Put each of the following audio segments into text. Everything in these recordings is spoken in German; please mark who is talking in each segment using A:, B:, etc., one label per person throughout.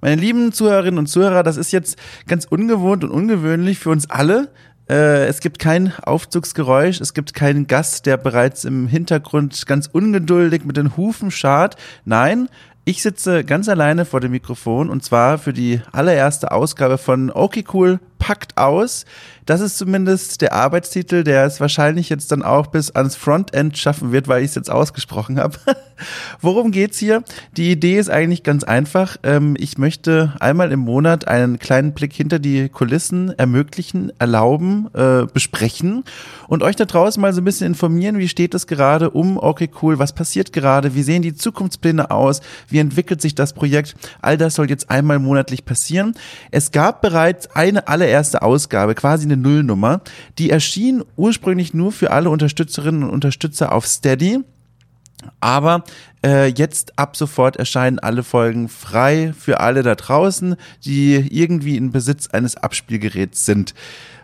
A: Meine lieben Zuhörerinnen und Zuhörer, das ist jetzt ganz ungewohnt und ungewöhnlich für uns alle. Äh, es gibt kein Aufzugsgeräusch, es gibt keinen Gast, der bereits im Hintergrund ganz ungeduldig mit den Hufen schart. Nein, ich sitze ganz alleine vor dem Mikrofon und zwar für die allererste Ausgabe von Okay Cool packt aus. Das ist zumindest der Arbeitstitel, der es wahrscheinlich jetzt dann auch bis ans Frontend schaffen wird, weil ich es jetzt ausgesprochen habe. Worum geht's hier? Die Idee ist eigentlich ganz einfach. Ähm, ich möchte einmal im Monat einen kleinen Blick hinter die Kulissen ermöglichen, erlauben, äh, besprechen und euch da draußen mal so ein bisschen informieren, wie steht es gerade um Okay Cool, was passiert gerade, wie sehen die Zukunftspläne aus, wie entwickelt sich das Projekt. All das soll jetzt einmal monatlich passieren. Es gab bereits eine allererste Ausgabe, quasi eine Nullnummer. Die erschien ursprünglich nur für alle Unterstützerinnen und Unterstützer auf Steady. Aber äh, jetzt ab sofort erscheinen alle Folgen frei für alle da draußen, die irgendwie in Besitz eines Abspielgeräts sind.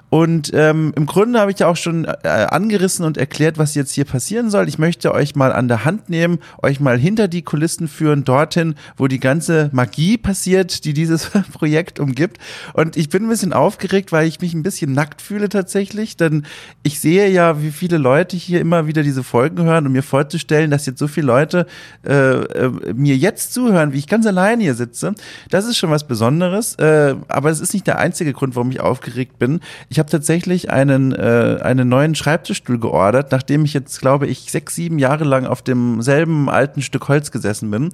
A: Und ähm, im Grunde habe ich ja auch schon äh, angerissen und erklärt, was jetzt hier passieren soll. Ich möchte euch mal an der Hand nehmen, euch mal hinter die Kulissen führen, dorthin, wo die ganze Magie passiert, die dieses Projekt umgibt. Und ich bin ein bisschen aufgeregt, weil ich mich ein bisschen nackt fühle tatsächlich, denn ich sehe ja, wie viele Leute hier immer wieder diese Folgen hören, um mir vorzustellen, dass jetzt so viele Leute äh, äh, mir jetzt zuhören, wie ich ganz alleine hier sitze. Das ist schon was Besonderes, äh, aber es ist nicht der einzige Grund, warum ich aufgeregt bin. Ich ich habe tatsächlich einen, äh, einen neuen Schreibtischstuhl geordert, nachdem ich jetzt, glaube ich, sechs, sieben Jahre lang auf demselben alten Stück Holz gesessen bin.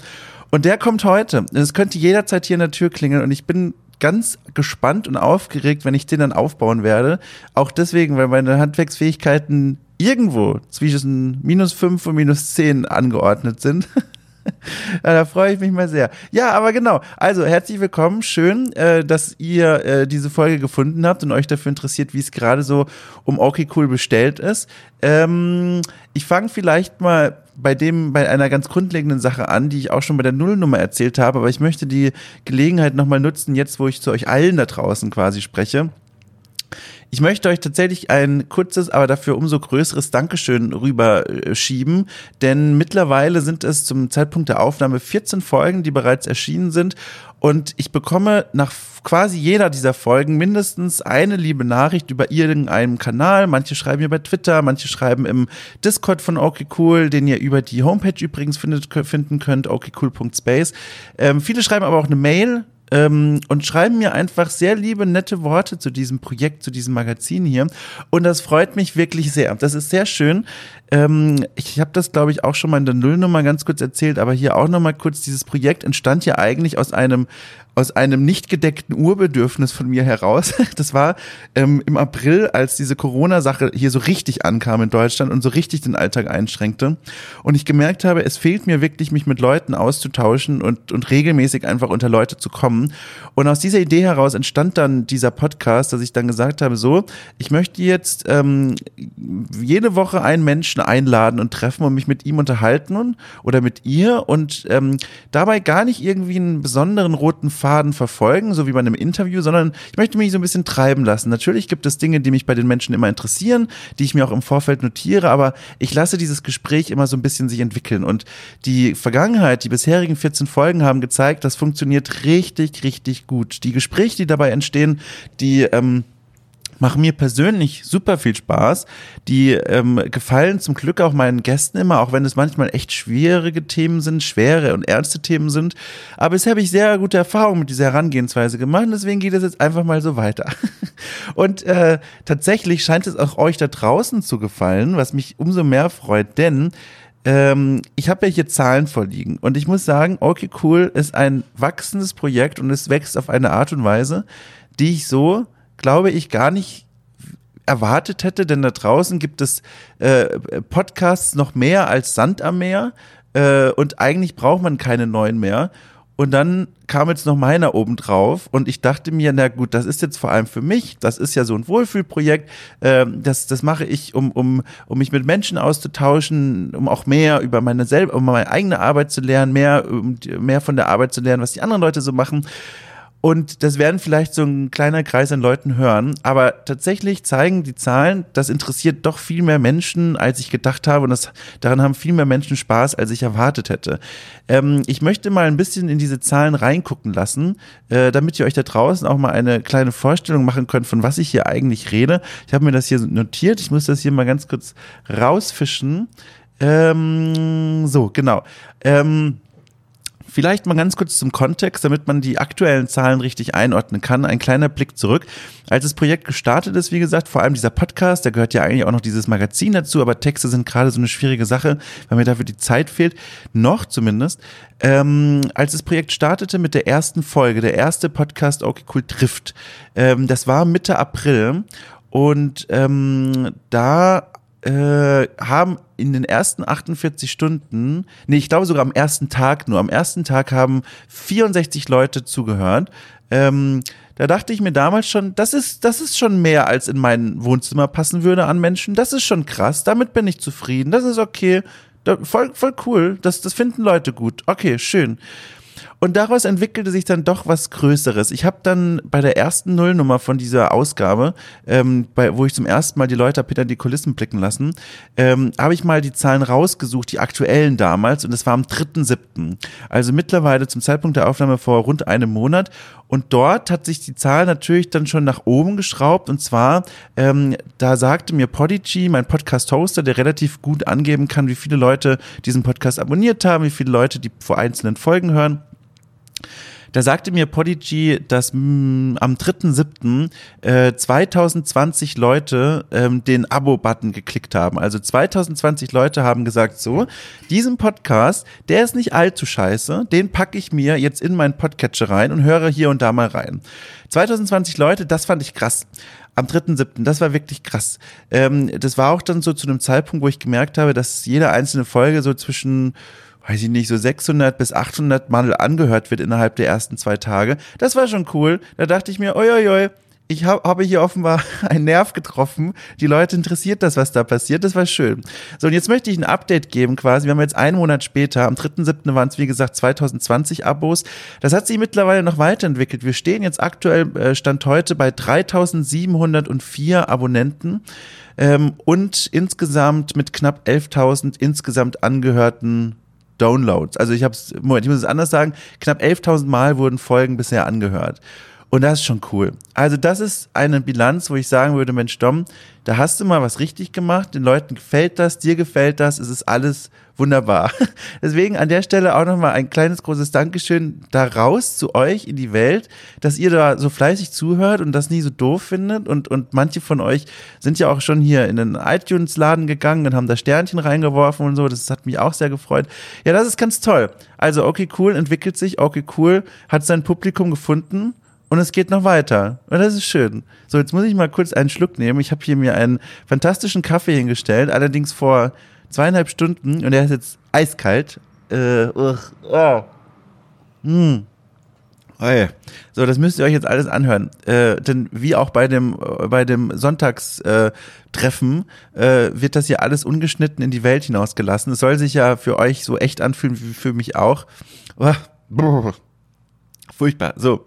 A: Und der kommt heute. Es könnte jederzeit hier in der Tür klingeln und ich bin ganz gespannt und aufgeregt, wenn ich den dann aufbauen werde. Auch deswegen, weil meine Handwerksfähigkeiten irgendwo zwischen minus fünf und minus zehn angeordnet sind. ja, da freue ich mich mal sehr. Ja, aber genau. Also herzlich willkommen. Schön, äh, dass ihr äh, diese Folge gefunden habt und euch dafür interessiert, wie es gerade so um Okay Cool bestellt ist. Ähm, ich fange vielleicht mal bei dem, bei einer ganz grundlegenden Sache an, die ich auch schon bei der Nullnummer erzählt habe, aber ich möchte die Gelegenheit nochmal nutzen, jetzt wo ich zu euch allen da draußen quasi spreche. Ich möchte euch tatsächlich ein kurzes, aber dafür umso größeres Dankeschön rüberschieben, denn mittlerweile sind es zum Zeitpunkt der Aufnahme 14 Folgen, die bereits erschienen sind und ich bekomme nach quasi jeder dieser Folgen mindestens eine liebe Nachricht über irgendeinen Kanal. Manche schreiben mir bei Twitter, manche schreiben im Discord von OkCool, den ihr über die Homepage übrigens findet, finden könnt, okcool.space. Ähm, viele schreiben aber auch eine Mail ähm, und schreiben mir einfach sehr liebe, nette Worte zu diesem Projekt, zu diesem Magazin hier. Und das freut mich wirklich sehr. Das ist sehr schön. Ähm, ich habe das, glaube ich, auch schon mal in der Nullnummer ganz kurz erzählt, aber hier auch noch mal kurz. Dieses Projekt entstand ja eigentlich aus einem aus einem nicht gedeckten Urbedürfnis von mir heraus. Das war ähm, im April, als diese Corona-Sache hier so richtig ankam in Deutschland und so richtig den Alltag einschränkte. Und ich gemerkt habe, es fehlt mir wirklich, mich mit Leuten auszutauschen und, und regelmäßig einfach unter Leute zu kommen. Und aus dieser Idee heraus entstand dann dieser Podcast, dass ich dann gesagt habe, so, ich möchte jetzt ähm, jede Woche einen Menschen einladen und treffen und mich mit ihm unterhalten oder mit ihr und ähm, dabei gar nicht irgendwie einen besonderen roten Faden verfolgen, so wie bei einem Interview, sondern ich möchte mich so ein bisschen treiben lassen. Natürlich gibt es Dinge, die mich bei den Menschen immer interessieren, die ich mir auch im Vorfeld notiere, aber ich lasse dieses Gespräch immer so ein bisschen sich entwickeln. Und die Vergangenheit, die bisherigen 14 Folgen haben gezeigt, das funktioniert richtig, richtig gut. Die Gespräche, die dabei entstehen, die ähm, machen mir persönlich super viel Spaß. Die ähm, gefallen zum Glück auch meinen Gästen immer, auch wenn es manchmal echt schwierige Themen sind, schwere und ernste Themen sind. Aber bisher habe ich sehr gute Erfahrungen mit dieser Herangehensweise gemacht. Deswegen geht es jetzt einfach mal so weiter. Und äh, tatsächlich scheint es auch euch da draußen zu gefallen, was mich umso mehr freut, denn ähm, ich habe ja hier Zahlen vorliegen und ich muss sagen, okay, cool ist ein wachsendes Projekt und es wächst auf eine Art und Weise, die ich so glaube ich, gar nicht erwartet hätte, denn da draußen gibt es äh, Podcasts noch mehr als Sand am Meer äh, und eigentlich braucht man keine neuen mehr. Und dann kam jetzt noch meiner oben drauf und ich dachte mir, na gut, das ist jetzt vor allem für mich, das ist ja so ein Wohlfühlprojekt, ähm, das, das mache ich, um, um, um mich mit Menschen auszutauschen, um auch mehr über meine selber, um meine eigene Arbeit zu lernen, mehr, um mehr von der Arbeit zu lernen, was die anderen Leute so machen. Und das werden vielleicht so ein kleiner Kreis an Leuten hören. Aber tatsächlich zeigen die Zahlen, das interessiert doch viel mehr Menschen, als ich gedacht habe. Und das, daran haben viel mehr Menschen Spaß, als ich erwartet hätte. Ähm, ich möchte mal ein bisschen in diese Zahlen reingucken lassen, äh, damit ihr euch da draußen auch mal eine kleine Vorstellung machen könnt, von was ich hier eigentlich rede. Ich habe mir das hier notiert. Ich muss das hier mal ganz kurz rausfischen. Ähm, so, genau. Ähm, Vielleicht mal ganz kurz zum Kontext, damit man die aktuellen Zahlen richtig einordnen kann. Ein kleiner Blick zurück. Als das Projekt gestartet ist, wie gesagt, vor allem dieser Podcast, da gehört ja eigentlich auch noch dieses Magazin dazu, aber Texte sind gerade so eine schwierige Sache, weil mir dafür die Zeit fehlt. Noch zumindest. Ähm, als das Projekt startete mit der ersten Folge, der erste Podcast Okay Cool trifft, ähm, das war Mitte April und ähm, da äh, haben in den ersten 48 Stunden, nee, ich glaube sogar am ersten Tag nur, am ersten Tag haben 64 Leute zugehört. Ähm, da dachte ich mir damals schon, das ist, das ist schon mehr, als in mein Wohnzimmer passen würde an Menschen. Das ist schon krass. Damit bin ich zufrieden. Das ist okay. Da, voll, voll cool. Das, das finden Leute gut. Okay, schön. Und daraus entwickelte sich dann doch was Größeres. Ich habe dann bei der ersten Nullnummer von dieser Ausgabe, ähm, bei, wo ich zum ersten Mal die Leute hinter die Kulissen blicken lassen, ähm, habe ich mal die Zahlen rausgesucht, die aktuellen damals, und es war am 3.7. Also mittlerweile zum Zeitpunkt der Aufnahme vor rund einem Monat. Und dort hat sich die Zahl natürlich dann schon nach oben geschraubt. Und zwar, ähm, da sagte mir Podigy, mein Podcast-Hoster, der relativ gut angeben kann, wie viele Leute diesen Podcast abonniert haben, wie viele Leute die vor einzelnen Folgen hören. Da sagte mir Podigy, dass mh, mm, am 3.7. Äh, 2020 Leute ähm, den Abo-Button geklickt haben. Also 2020 Leute haben gesagt, so, diesen Podcast, der ist nicht allzu scheiße, den packe ich mir jetzt in meinen Podcatcher rein und höre hier und da mal rein. 2020 Leute, das fand ich krass am 3.7., das war wirklich krass. Ähm, das war auch dann so zu einem Zeitpunkt, wo ich gemerkt habe, dass jede einzelne Folge so zwischen weiß ich nicht, so 600 bis 800 Mal angehört wird innerhalb der ersten zwei Tage. Das war schon cool. Da dachte ich mir, oi, oi, oi, ich hab, habe hier offenbar einen Nerv getroffen. Die Leute interessiert das, was da passiert. Das war schön. So, und jetzt möchte ich ein Update geben quasi. Wir haben jetzt einen Monat später. Am 3.7. waren es, wie gesagt, 2020 Abos. Das hat sich mittlerweile noch weiterentwickelt. Wir stehen jetzt aktuell, äh, Stand heute, bei 3704 Abonnenten. Ähm, und insgesamt mit knapp 11.000 insgesamt angehörten Downloads. Also ich habe es, Moment, ich muss es anders sagen, knapp 11.000 Mal wurden Folgen bisher angehört. Und das ist schon cool. Also das ist eine Bilanz, wo ich sagen würde, Mensch, Dom, da hast du mal was richtig gemacht, den Leuten gefällt das, dir gefällt das, es ist alles wunderbar. Deswegen an der Stelle auch nochmal ein kleines großes Dankeschön da raus zu euch in die Welt, dass ihr da so fleißig zuhört und das nie so doof findet und, und manche von euch sind ja auch schon hier in den iTunes-Laden gegangen und haben da Sternchen reingeworfen und so, das hat mich auch sehr gefreut. Ja, das ist ganz toll. Also okay, cool, entwickelt sich, okay, cool, hat sein Publikum gefunden und es geht noch weiter. Und das ist schön. So, jetzt muss ich mal kurz einen Schluck nehmen. Ich habe hier mir einen fantastischen Kaffee hingestellt, allerdings vor zweieinhalb Stunden und der ist jetzt eiskalt. Äh, uh, oh. hm. Hey. So, das müsst ihr euch jetzt alles anhören. Äh, denn wie auch bei dem, bei dem Sonntagstreffen äh, wird das hier alles ungeschnitten in die Welt hinausgelassen. Es soll sich ja für euch so echt anfühlen wie für mich auch. Oh, furchtbar. So,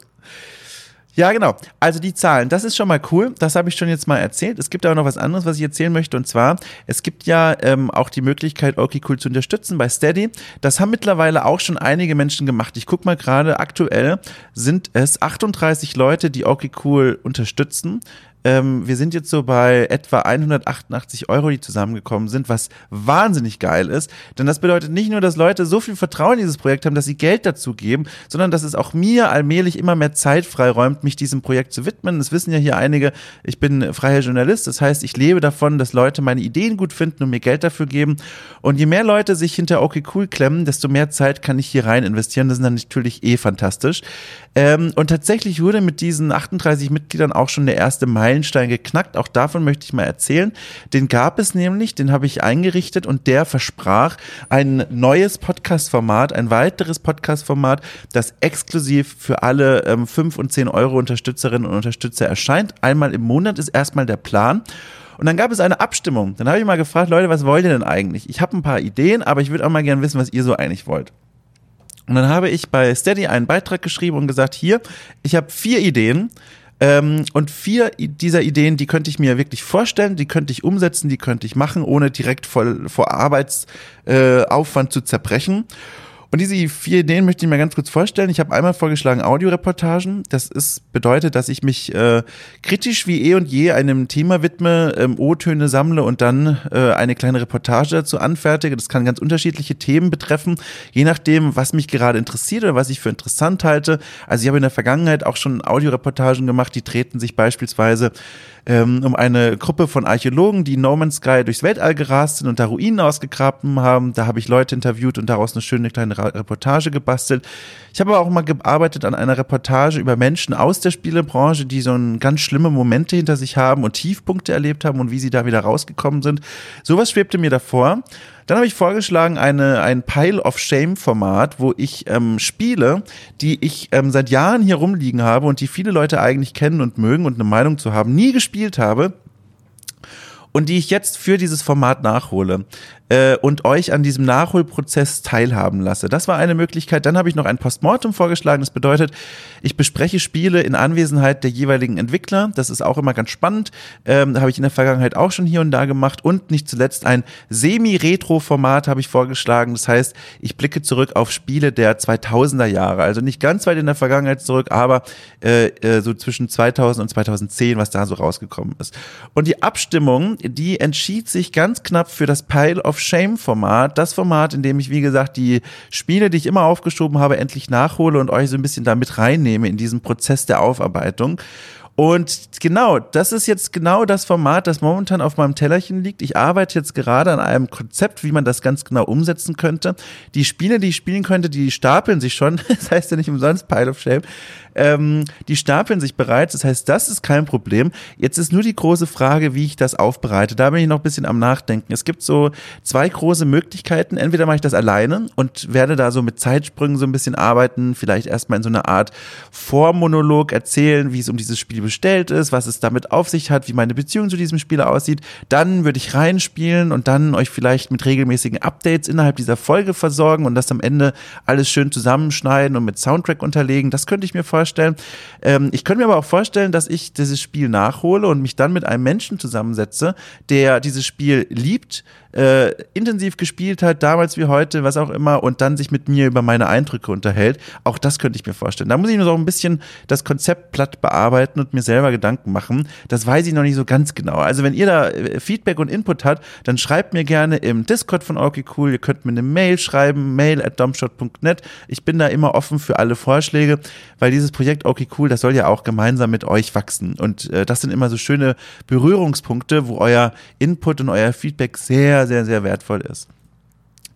A: ja, genau. Also die Zahlen, das ist schon mal cool. Das habe ich schon jetzt mal erzählt. Es gibt aber noch was anderes, was ich erzählen möchte. Und zwar, es gibt ja ähm, auch die Möglichkeit, okay cool zu unterstützen bei Steady. Das haben mittlerweile auch schon einige Menschen gemacht. Ich gucke mal gerade, aktuell sind es 38 Leute, die okay cool unterstützen. Ähm, wir sind jetzt so bei etwa 188 Euro, die zusammengekommen sind, was wahnsinnig geil ist. Denn das bedeutet nicht nur, dass Leute so viel Vertrauen in dieses Projekt haben, dass sie Geld dazu geben, sondern dass es auch mir allmählich immer mehr Zeit freiräumt, mich diesem Projekt zu widmen. Das wissen ja hier einige, ich bin freier Journalist. Das heißt, ich lebe davon, dass Leute meine Ideen gut finden und mir Geld dafür geben. Und je mehr Leute sich hinter Okay Cool klemmen, desto mehr Zeit kann ich hier rein investieren. Das ist dann natürlich eh fantastisch. Ähm, und tatsächlich wurde mit diesen 38 Mitgliedern auch schon der erste Meilenstein geknackt. Auch davon möchte ich mal erzählen. Den gab es nämlich, den habe ich eingerichtet und der versprach ein neues Podcast-Format, ein weiteres Podcast-Format, das exklusiv für alle ähm, 5 und 10 Euro Unterstützerinnen und Unterstützer erscheint. Einmal im Monat ist erstmal der Plan. Und dann gab es eine Abstimmung. Dann habe ich mal gefragt, Leute, was wollt ihr denn eigentlich? Ich habe ein paar Ideen, aber ich würde auch mal gerne wissen, was ihr so eigentlich wollt. Und dann habe ich bei Steady einen Beitrag geschrieben und gesagt, hier, ich habe vier Ideen. Ähm, und vier dieser Ideen, die könnte ich mir wirklich vorstellen, die könnte ich umsetzen, die könnte ich machen, ohne direkt voll vor Arbeitsaufwand äh, zu zerbrechen. Und diese vier Ideen möchte ich mir ganz kurz vorstellen. Ich habe einmal vorgeschlagen Audioreportagen. Das ist, bedeutet, dass ich mich äh, kritisch wie eh und je einem Thema widme, ähm, O-Töne sammle und dann äh, eine kleine Reportage dazu anfertige. Das kann ganz unterschiedliche Themen betreffen, je nachdem, was mich gerade interessiert oder was ich für interessant halte. Also ich habe in der Vergangenheit auch schon Audioreportagen gemacht, die treten sich beispielsweise ähm, um eine Gruppe von Archäologen, die No Man's Sky durchs Weltall gerast sind und da Ruinen ausgegraben haben. Da habe ich Leute interviewt und daraus eine schöne kleine Reportage gebastelt. Ich habe auch mal gearbeitet an einer Reportage über Menschen aus der Spielebranche, die so ein ganz schlimme Momente hinter sich haben und Tiefpunkte erlebt haben und wie sie da wieder rausgekommen sind. Sowas schwebte mir davor. Dann habe ich vorgeschlagen, eine, ein Pile of Shame-Format, wo ich ähm, Spiele, die ich ähm, seit Jahren hier rumliegen habe und die viele Leute eigentlich kennen und mögen und eine Meinung zu haben, nie gespielt habe und die ich jetzt für dieses Format nachhole äh, und euch an diesem Nachholprozess teilhaben lasse. Das war eine Möglichkeit. Dann habe ich noch ein Postmortem vorgeschlagen. Das bedeutet, ich bespreche Spiele in Anwesenheit der jeweiligen Entwickler. Das ist auch immer ganz spannend. Ähm, habe ich in der Vergangenheit auch schon hier und da gemacht. Und nicht zuletzt ein Semi-Retro-Format habe ich vorgeschlagen. Das heißt, ich blicke zurück auf Spiele der 2000er Jahre. Also nicht ganz weit in der Vergangenheit zurück, aber äh, äh, so zwischen 2000 und 2010, was da so rausgekommen ist. Und die Abstimmung, die entschied sich ganz knapp für das Pile of Shame Format, das Format, in dem ich, wie gesagt, die Spiele, die ich immer aufgeschoben habe, endlich nachhole und euch so ein bisschen damit reinnehme in diesen Prozess der Aufarbeitung. Und genau, das ist jetzt genau das Format, das momentan auf meinem Tellerchen liegt. Ich arbeite jetzt gerade an einem Konzept, wie man das ganz genau umsetzen könnte. Die Spiele, die ich spielen könnte, die stapeln sich schon. Das heißt ja nicht umsonst Pile of Shame. Ähm, die stapeln sich bereits. Das heißt, das ist kein Problem. Jetzt ist nur die große Frage, wie ich das aufbereite. Da bin ich noch ein bisschen am Nachdenken. Es gibt so zwei große Möglichkeiten. Entweder mache ich das alleine und werde da so mit Zeitsprüngen so ein bisschen arbeiten. Vielleicht erstmal in so einer Art Vormonolog erzählen, wie es um dieses Spiel bestellt ist, was es damit auf sich hat, wie meine Beziehung zu diesem Spiel aussieht. Dann würde ich reinspielen und dann euch vielleicht mit regelmäßigen Updates innerhalb dieser Folge versorgen und das am Ende alles schön zusammenschneiden und mit Soundtrack unterlegen. Das könnte ich mir vorstellen vorstellen. Ähm, ich könnte mir aber auch vorstellen, dass ich dieses Spiel nachhole und mich dann mit einem Menschen zusammensetze, der dieses Spiel liebt, äh, intensiv gespielt hat, damals wie heute, was auch immer, und dann sich mit mir über meine Eindrücke unterhält. Auch das könnte ich mir vorstellen. Da muss ich nur so ein bisschen das Konzept platt bearbeiten und mir selber Gedanken machen. Das weiß ich noch nicht so ganz genau. Also wenn ihr da äh, Feedback und Input habt, dann schreibt mir gerne im Discord von okay cool. Ihr könnt mir eine Mail schreiben, mail at domshot.net. Ich bin da immer offen für alle Vorschläge, weil dieses Projekt okay cool, das soll ja auch gemeinsam mit euch wachsen. Und äh, das sind immer so schöne Berührungspunkte, wo euer Input und euer Feedback sehr, sehr, sehr, wertvoll ist.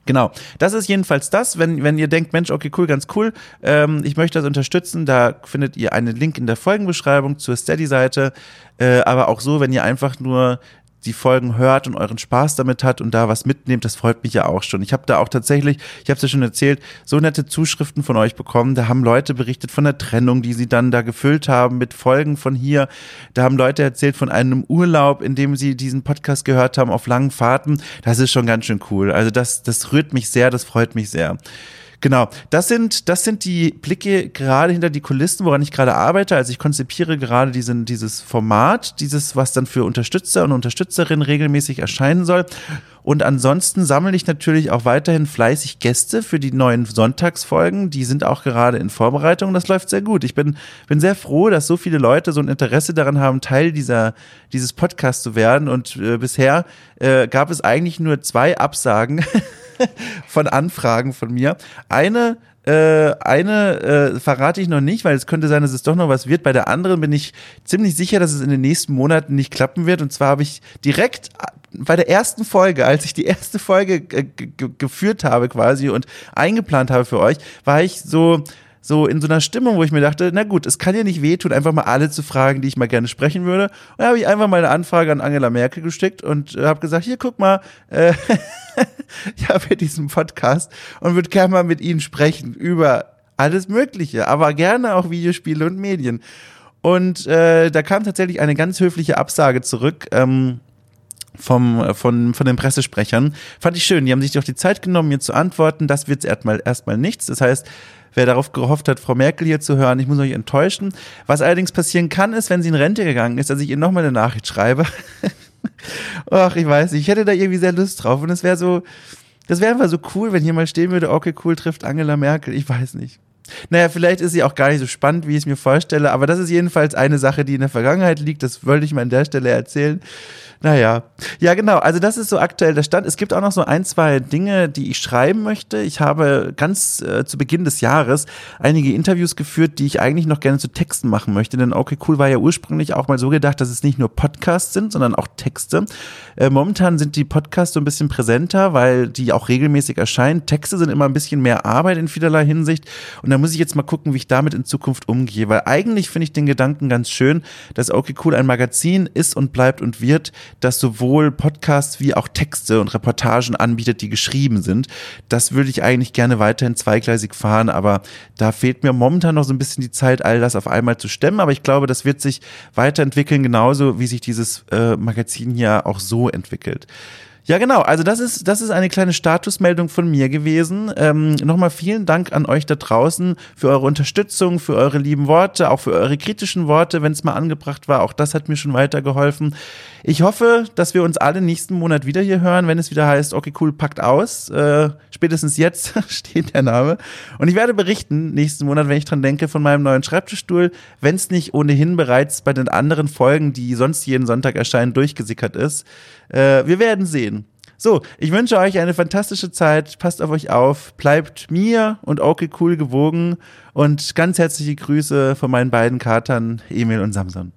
A: Genau, das ist jedenfalls das. Wenn, wenn ihr denkt, Mensch, okay, cool, ganz cool, ähm, ich möchte das unterstützen, da findet ihr einen Link in der Folgenbeschreibung zur Steady-Seite. Äh, aber auch so, wenn ihr einfach nur die Folgen hört und euren Spaß damit hat und da was mitnehmt, das freut mich ja auch schon. Ich habe da auch tatsächlich, ich habe es ja schon erzählt, so nette Zuschriften von euch bekommen. Da haben Leute berichtet von der Trennung, die sie dann da gefüllt haben mit Folgen von hier. Da haben Leute erzählt von einem Urlaub, in dem sie diesen Podcast gehört haben auf langen Fahrten. Das ist schon ganz schön cool. Also das, das rührt mich sehr, das freut mich sehr. Genau, das sind, das sind die Blicke gerade hinter die Kulissen, woran ich gerade arbeite. Also ich konzipiere gerade diesen, dieses Format, dieses, was dann für Unterstützer und Unterstützerinnen regelmäßig erscheinen soll. Und ansonsten sammle ich natürlich auch weiterhin fleißig Gäste für die neuen Sonntagsfolgen. Die sind auch gerade in Vorbereitung. Das läuft sehr gut. Ich bin, bin sehr froh, dass so viele Leute so ein Interesse daran haben, Teil dieser, dieses Podcasts zu werden. Und äh, bisher äh, gab es eigentlich nur zwei Absagen. von Anfragen von mir. Eine äh, eine äh, verrate ich noch nicht, weil es könnte sein, dass es doch noch was wird. Bei der anderen bin ich ziemlich sicher, dass es in den nächsten Monaten nicht klappen wird. Und zwar habe ich direkt bei der ersten Folge, als ich die erste Folge geführt habe quasi und eingeplant habe für euch, war ich so so in so einer Stimmung, wo ich mir dachte, na gut, es kann ja nicht wehtun, einfach mal alle zu fragen, die ich mal gerne sprechen würde. Und da habe ich einfach mal eine Anfrage an Angela Merkel gesteckt und äh, habe gesagt, hier guck mal, äh, ich habe hier diesen Podcast und würde gerne mal mit Ihnen sprechen über alles Mögliche, aber gerne auch Videospiele und Medien. Und äh, da kam tatsächlich eine ganz höfliche Absage zurück. Ähm, vom, von, von den Pressesprechern. Fand ich schön. Die haben sich doch die Zeit genommen, mir zu antworten. Das wird erstmal, erstmal nichts. Das heißt, wer darauf gehofft hat, Frau Merkel hier zu hören, ich muss euch enttäuschen. Was allerdings passieren kann, ist, wenn sie in Rente gegangen ist, dass ich ihr nochmal eine Nachricht schreibe. Ach, ich weiß nicht. Ich hätte da irgendwie sehr Lust drauf. Und es wäre so, das wäre einfach so cool, wenn hier mal stehen würde, okay, cool, trifft Angela Merkel. Ich weiß nicht. Naja, vielleicht ist sie auch gar nicht so spannend, wie ich es mir vorstelle, aber das ist jedenfalls eine Sache, die in der Vergangenheit liegt. Das wollte ich mal an der Stelle erzählen. Naja, ja genau, also das ist so aktuell der Stand. Es gibt auch noch so ein, zwei Dinge, die ich schreiben möchte. Ich habe ganz äh, zu Beginn des Jahres einige Interviews geführt, die ich eigentlich noch gerne zu Texten machen möchte. Denn Okay Cool war ja ursprünglich auch mal so gedacht, dass es nicht nur Podcasts sind, sondern auch Texte. Äh, momentan sind die Podcasts so ein bisschen präsenter, weil die auch regelmäßig erscheinen. Texte sind immer ein bisschen mehr Arbeit in vielerlei Hinsicht. Und da muss ich jetzt mal gucken, wie ich damit in Zukunft umgehe. Weil eigentlich finde ich den Gedanken ganz schön, dass Okay Cool ein Magazin ist und bleibt und wird, das sowohl Podcasts wie auch Texte und Reportagen anbietet, die geschrieben sind. Das würde ich eigentlich gerne weiterhin zweigleisig fahren, aber da fehlt mir momentan noch so ein bisschen die Zeit, all das auf einmal zu stemmen. Aber ich glaube, das wird sich weiterentwickeln, genauso wie sich dieses äh, Magazin hier auch so entwickelt. Ja, genau. Also das ist, das ist eine kleine Statusmeldung von mir gewesen. Ähm, Nochmal vielen Dank an euch da draußen für eure Unterstützung, für eure lieben Worte, auch für eure kritischen Worte, wenn es mal angebracht war. Auch das hat mir schon weitergeholfen. Ich hoffe, dass wir uns alle nächsten Monat wieder hier hören, wenn es wieder heißt, okay, cool, packt aus. Äh, spätestens jetzt steht der Name. Und ich werde berichten nächsten Monat, wenn ich dran denke, von meinem neuen Schreibtischstuhl, wenn es nicht ohnehin bereits bei den anderen Folgen, die sonst jeden Sonntag erscheinen, durchgesickert ist. Äh, wir werden sehen. So, ich wünsche euch eine fantastische Zeit. Passt auf euch auf. Bleibt mir und okay cool gewogen. Und ganz herzliche Grüße von meinen beiden Katern, Emil und Samson.